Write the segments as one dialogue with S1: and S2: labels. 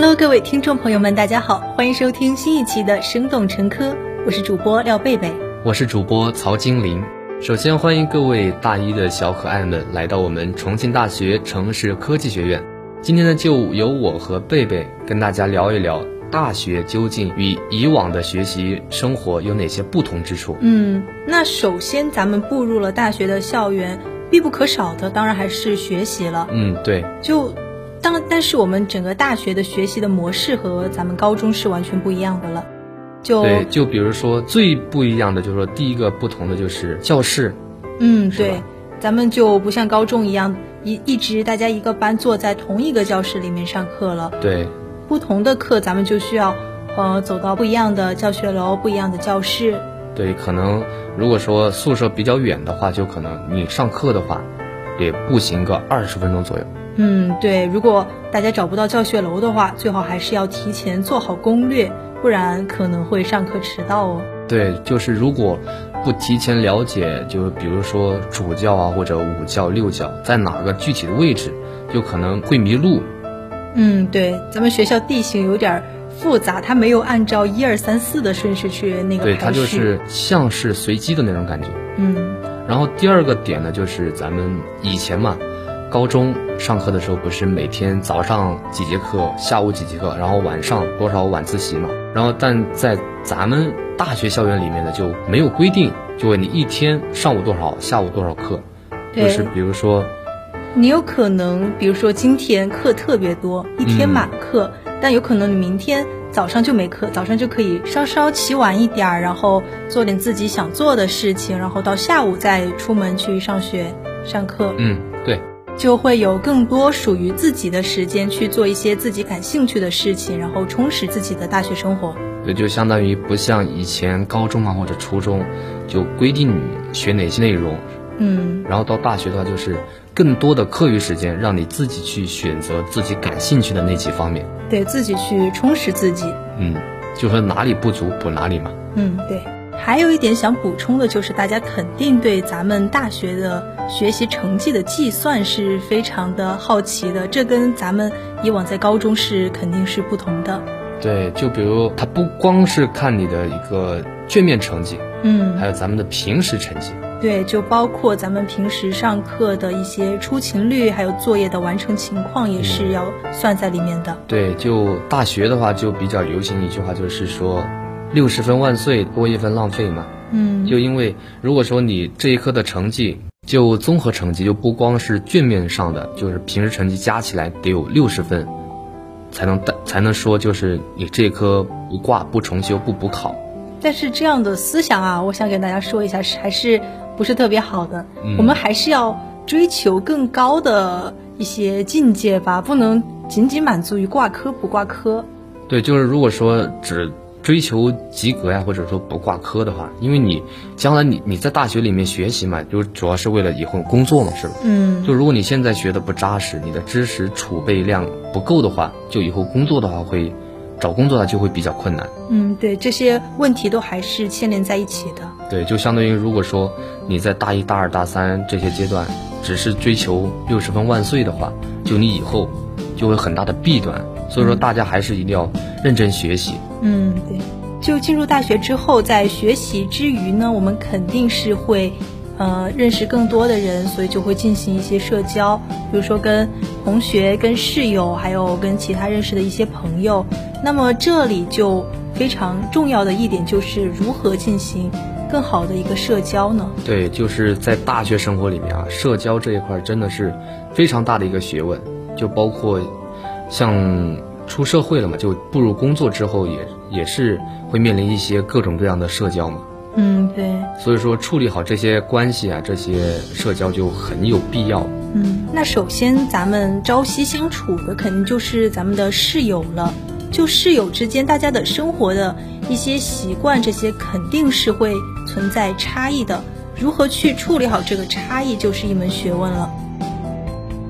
S1: Hello，各位听众朋友们，大家好，欢迎收听新一期的《生动成科》，我是主播廖贝贝，
S2: 我是主播曹金玲。首先欢迎各位大一的小可爱们来到我们重庆大学城市科技学院。今天呢，就由我和贝贝跟大家聊一聊大学究竟与以往的学习生活有哪些不同之处。
S1: 嗯，那首先咱们步入了大学的校园，必不可少的当然还是学习了。
S2: 嗯，对。
S1: 就当但是我们整个大学的学习的模式和咱们高中是完全不一样的了。就
S2: 对，就比如说最不一样的，就是说第一个不同的就是教室。
S1: 嗯，对，咱们就不像高中一样一一直大家一个班坐在同一个教室里面上课了。
S2: 对，
S1: 不同的课咱们就需要呃走到不一样的教学楼、不一样的教室。
S2: 对，可能如果说宿舍比较远的话，就可能你上课的话，得步行个二十分钟左右。
S1: 嗯，对，如果大家找不到教学楼的话，最好还是要提前做好攻略。不然可能会上课迟到哦。
S2: 对，就是如果不提前了解，就比如说主教啊或者五教六教在哪个具体的位置，就可能会迷路。
S1: 嗯，对，咱们学校地形有点复杂，它没有按照一二三四的顺序去那个
S2: 对，它就是像是随机的那种感觉。
S1: 嗯。
S2: 然后第二个点呢，就是咱们以前嘛。高中上课的时候不是每天早上几节课，下午几节课，然后晚上多少晚自习嘛？然后但在咱们大学校园里面呢就没有规定，就问你一天上午多少，下午多少课。就是比如说，
S1: 你有可能，比如说今天课特别多，一天满课，但有可能你明天早上就没课，早上就可以稍稍起晚一点儿，然后做点自己想做的事情，然后到下午再出门去上学上课。
S2: 嗯，对。
S1: 就会有更多属于自己的时间去做一些自己感兴趣的事情，然后充实自己的大学生活。
S2: 对，就相当于不像以前高中啊或者初中，就规定你学哪些内容。
S1: 嗯。
S2: 然后到大学的话，就是更多的课余时间，让你自己去选择自己感兴趣的那几方面。
S1: 对自己去充实自己。
S2: 嗯，就说哪里不足补哪里嘛。
S1: 嗯，对。还有一点想补充的就是，大家肯定对咱们大学的学习成绩的计算是非常的好奇的，这跟咱们以往在高中是肯定是不同的。
S2: 对，就比如他不光是看你的一个卷面成绩，
S1: 嗯，
S2: 还有咱们的平时成绩。
S1: 对，就包括咱们平时上课的一些出勤率，还有作业的完成情况，也是要算在里面的。
S2: 对，就大学的话，就比较流行一句话，就是说。六十分万岁，多一分浪费嘛。
S1: 嗯，
S2: 就因为如果说你这一科的成绩，就综合成绩就不光是卷面上的，就是平时成绩加起来得有六十分，才能带才能说就是你这一科不挂不重修不补考。
S1: 但是这样的思想啊，我想给大家说一下，是还是不是特别好的。我们还是要追求更高的一些境界吧，不能仅仅满足于挂科不挂科。
S2: 对，就是如果说只。追求及格呀，或者说不挂科的话，因为你将来你你在大学里面学习嘛，就主要是为了以后工作嘛，是吧？
S1: 嗯。
S2: 就如果你现在学的不扎实，你的知识储备量不够的话，就以后工作的话会找工作的就会比较困难。
S1: 嗯，对，这些问题都还是牵连在一起的。
S2: 对，就相当于如果说你在大一、大二、大三这些阶段只是追求六十分万岁的话，就你以后就会很大的弊端。所以说，大家还是一定要认真学习。
S1: 嗯，对。就进入大学之后，在学习之余呢，我们肯定是会，呃，认识更多的人，所以就会进行一些社交，比如说跟同学、跟室友，还有跟其他认识的一些朋友。那么这里就非常重要的一点，就是如何进行更好的一个社交呢？
S2: 对，就是在大学生活里面啊，社交这一块真的是非常大的一个学问，就包括。像出社会了嘛，就步入工作之后，也也是会面临一些各种各样的社交嘛。
S1: 嗯，对。
S2: 所以说，处理好这些关系啊，这些社交就很有必要。
S1: 嗯，那首先咱们朝夕相处的肯定就是咱们的室友了。就室友之间，大家的生活的一些习惯，这些肯定是会存在差异的。如何去处理好这个差异，就是一门学问了。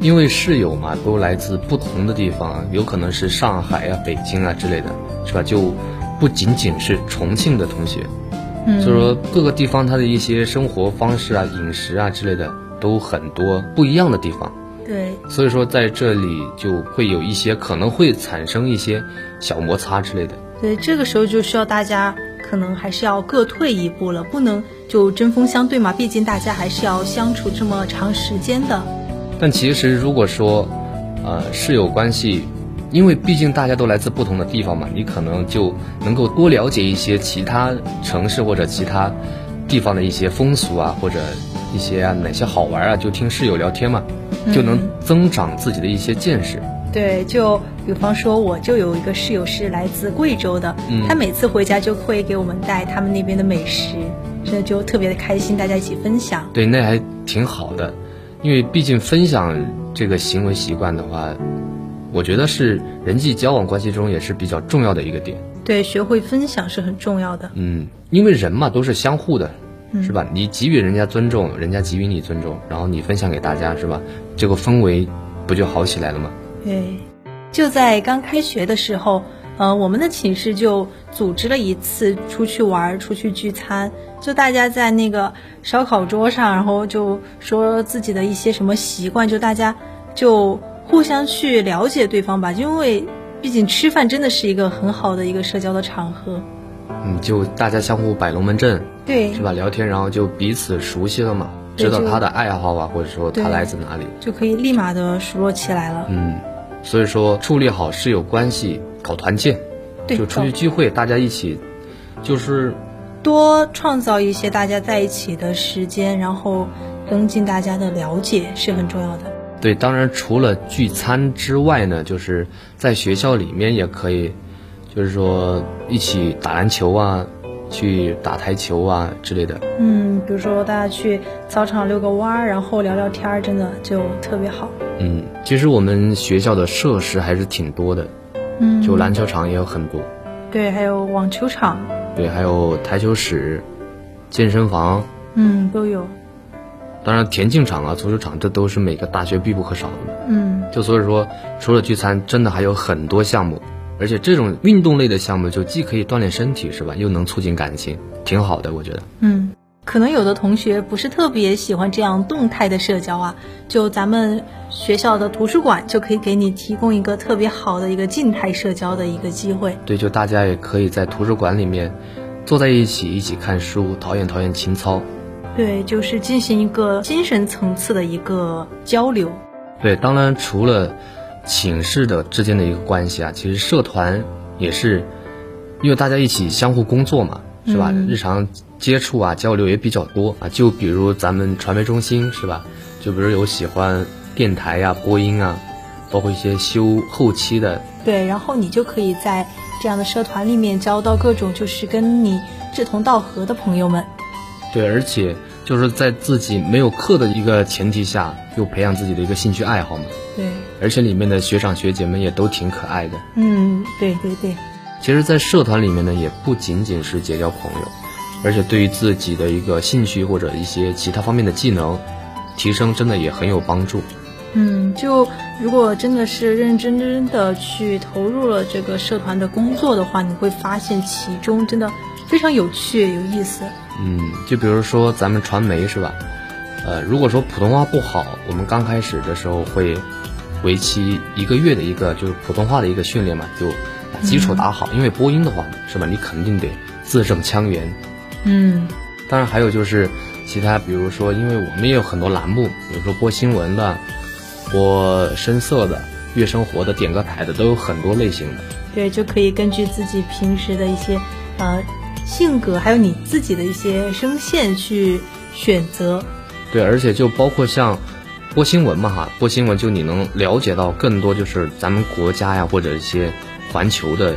S2: 因为室友嘛，都来自不同的地方，有可能是上海啊、北京啊之类的，是吧？就不仅仅是重庆的同学，
S1: 嗯，
S2: 所以说各个地方他的一些生活方式啊、饮食啊之类的都很多不一样的地方。
S1: 对
S2: 所以说在这里就会有一些可能会产生一些小摩擦之类的。
S1: 对，这个时候就需要大家可能还是要各退一步了，不能就针锋相对嘛，毕竟大家还是要相处这么长时间的。
S2: 但其实如果说，呃，室友关系，因为毕竟大家都来自不同的地方嘛，你可能就能够多了解一些其他城市或者其他地方的一些风俗啊，或者一些啊哪些好玩啊，就听室友聊天嘛，就能增长自己的一些见识。
S1: 对，就比方说，我就有一个室友是来自贵州的，
S2: 嗯
S1: 他每次回家就会给我们带他们那边的美食，这就特别的开心，大家一起分享。
S2: 对，那还挺好的，因为毕竟分享这个行为习惯的话，我觉得是人际交往关系中也是比较重要的一个点。
S1: 对，学会分享是很重要的。
S2: 嗯，因为人嘛都是相互的，是吧？你给予人家尊重，人家给予你尊重，然后你分享给大家，是吧？这个氛围不就好起来了吗？
S1: 对，就在刚开学的时候，呃，我们的寝室就组织了一次出去玩儿、出去聚餐，就大家在那个烧烤桌上，然后就说自己的一些什么习惯，就大家就互相去了解对方吧，因为毕竟吃饭真的是一个很好的一个社交的场合。
S2: 嗯，就大家相互摆龙门阵，
S1: 对
S2: 是吧？聊天，然后就彼此熟悉了嘛，知道他的爱好啊，或者说他来自哪里。
S1: 就可以立马的熟络起来了。
S2: 嗯，所以说处理好室友关系，搞团建，
S1: 对，
S2: 就出去聚会，大家一起，就是
S1: 多创造一些大家在一起的时间，然后增进大家的了解是很重要的。
S2: 对。当然，除了聚餐之外呢，就是在学校里面也可以，就是说一起打篮球啊，去打台球啊之类的。
S1: 嗯，比如说大家去操场遛个弯儿，然后聊聊天儿，真的就特别好。
S2: 嗯，其实我们学校的设施还是挺多的，
S1: 嗯，
S2: 就篮球场也有很多，
S1: 对，还有网球场，
S2: 对，还有台球室、健身房，
S1: 嗯，都有。
S2: 当然田径场啊、足球场，这都是每个大学必不可少的。
S1: 嗯，
S2: 就所以说，除了聚餐，真的还有很多项目，而且这种运动类的项目，就既可以锻炼身体，是吧？又能促进感情，挺好的，我觉得。
S1: 嗯，可能有的同学不是特别喜欢这样动态的社交啊，就咱们学校的图书馆就可以给你提供一个特别好的一个静态社交的一个机会。
S2: 对，就大家也可以在图书馆里面坐在一起，一起看书，陶冶陶冶情操。
S1: 对，就是进行一个精神层次的一个交流。
S2: 对，当然除了寝室的之间的一个关系啊，其实社团也是，因为大家一起相互工作嘛，是吧？
S1: 嗯
S2: 日常接触啊，交流也比较多啊。就比如咱们传媒中心是吧？就比如有喜欢电台呀、播音啊，包括一些修后期的，
S1: 对，然后你就可以在这样的社团里面交到各种就是跟你志同道合的朋友们。
S2: 对，而且就是在自己没有课的一个前提下，又培养自己的一个兴趣爱好嘛。
S1: 对，
S2: 而且里面的学长学姐们也都挺可爱的。
S1: 嗯，对对对，
S2: 其实，在社团里面呢，也不仅仅是结交朋友，而且对于自己的一个兴趣或者一些其他方面的技能提升，真的也很有帮助。
S1: 嗯，就如果真的是认认真真的去投入了这个社团的工作的话，你会发现其中真的非常有趣有意思。
S2: 嗯，就比如说咱们传媒是吧？呃，如果说普通话不好，我们刚开始的时候会为期一个月的一个就是普通话的一个训练嘛，就把基础打好。因为播音的话是吧，你肯定得字正腔圆。
S1: 嗯，
S2: 当然还有就是其他，比如说，因为我们也有很多栏目，比如说播新闻的、播声色的、乐生活的、点歌台的，都有很多类型的。
S1: 对，就可以根据自己平时的一些呃性格，还有你自己的一些声线去选择。
S2: 对，而且就包括像播新闻嘛哈，播新闻就你能了解到更多，就是咱们国家呀或者一些环球的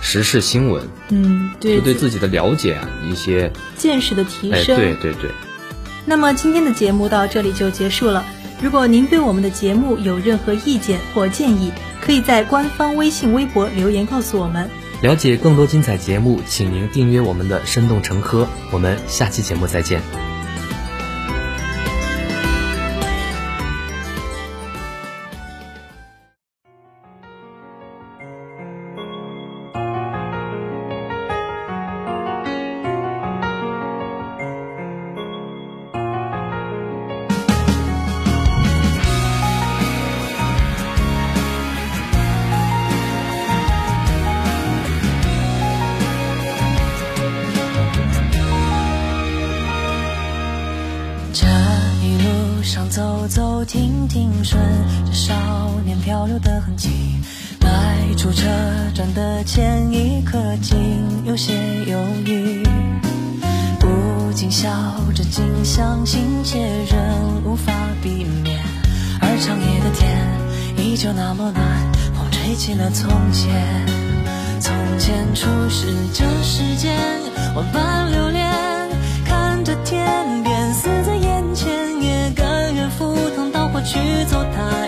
S2: 时事新闻，
S1: 嗯，对，
S2: 就对自己的了解啊一些，
S1: 见识的提
S2: 哎，
S1: 升。
S2: 对对对。
S1: 那么今天的节目到这里就结束了。如果您对我们的节目有任何意见或建议，可以在官方微信、微博留言告诉我们。
S2: 了解更多精彩节目，请您订阅我们的《生动成科》。我们下期节目再见。
S3: 顺着少年漂流的痕迹，迈出车站的前一刻，竟有些犹豫。不禁笑着，竟相信，且仍无法避免。而长夜的天依旧那么暖，风吹起了从前。从前初识这世间，万般留恋，看着天边去做他。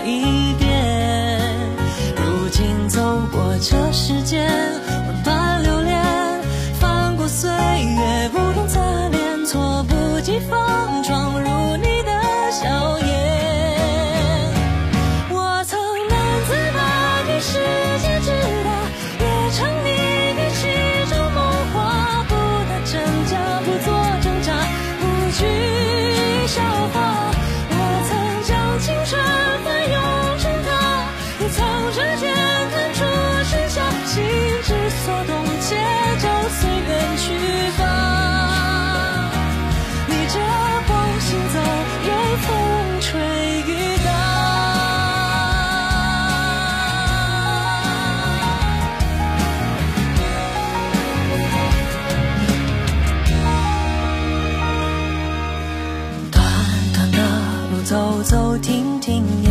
S3: 走走停停，也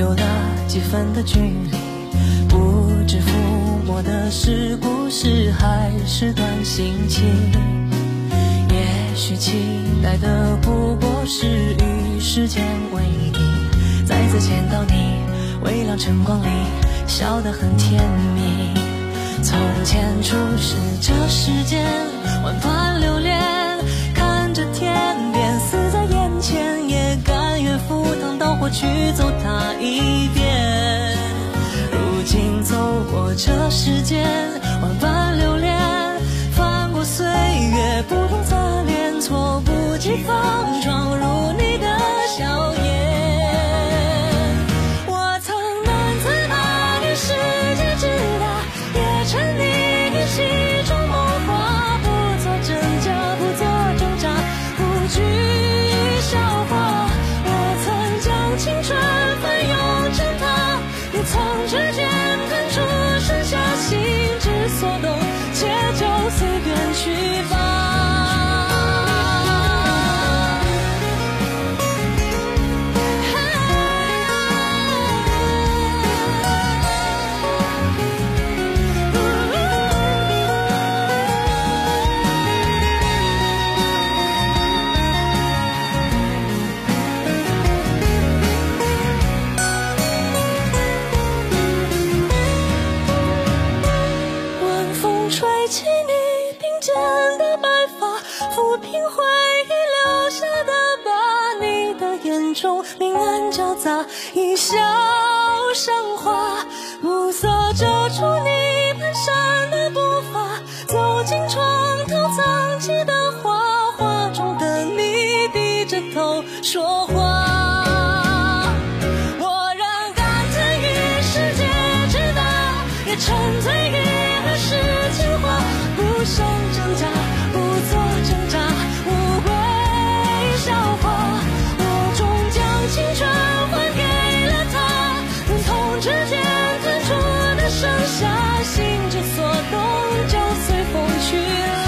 S3: 有了几分的距离。不知抚摸的是故事，还是段心情？也许期待的不过是与时间为敌，再次见到你，微亮晨光里笑得很甜蜜。从前初识这世间，万般留恋，去走它一遍。如今走过这世间，万般留恋，翻过岁月不同侧脸，猝不及防闯入你的笑颜。剩下心之所动就随风去。了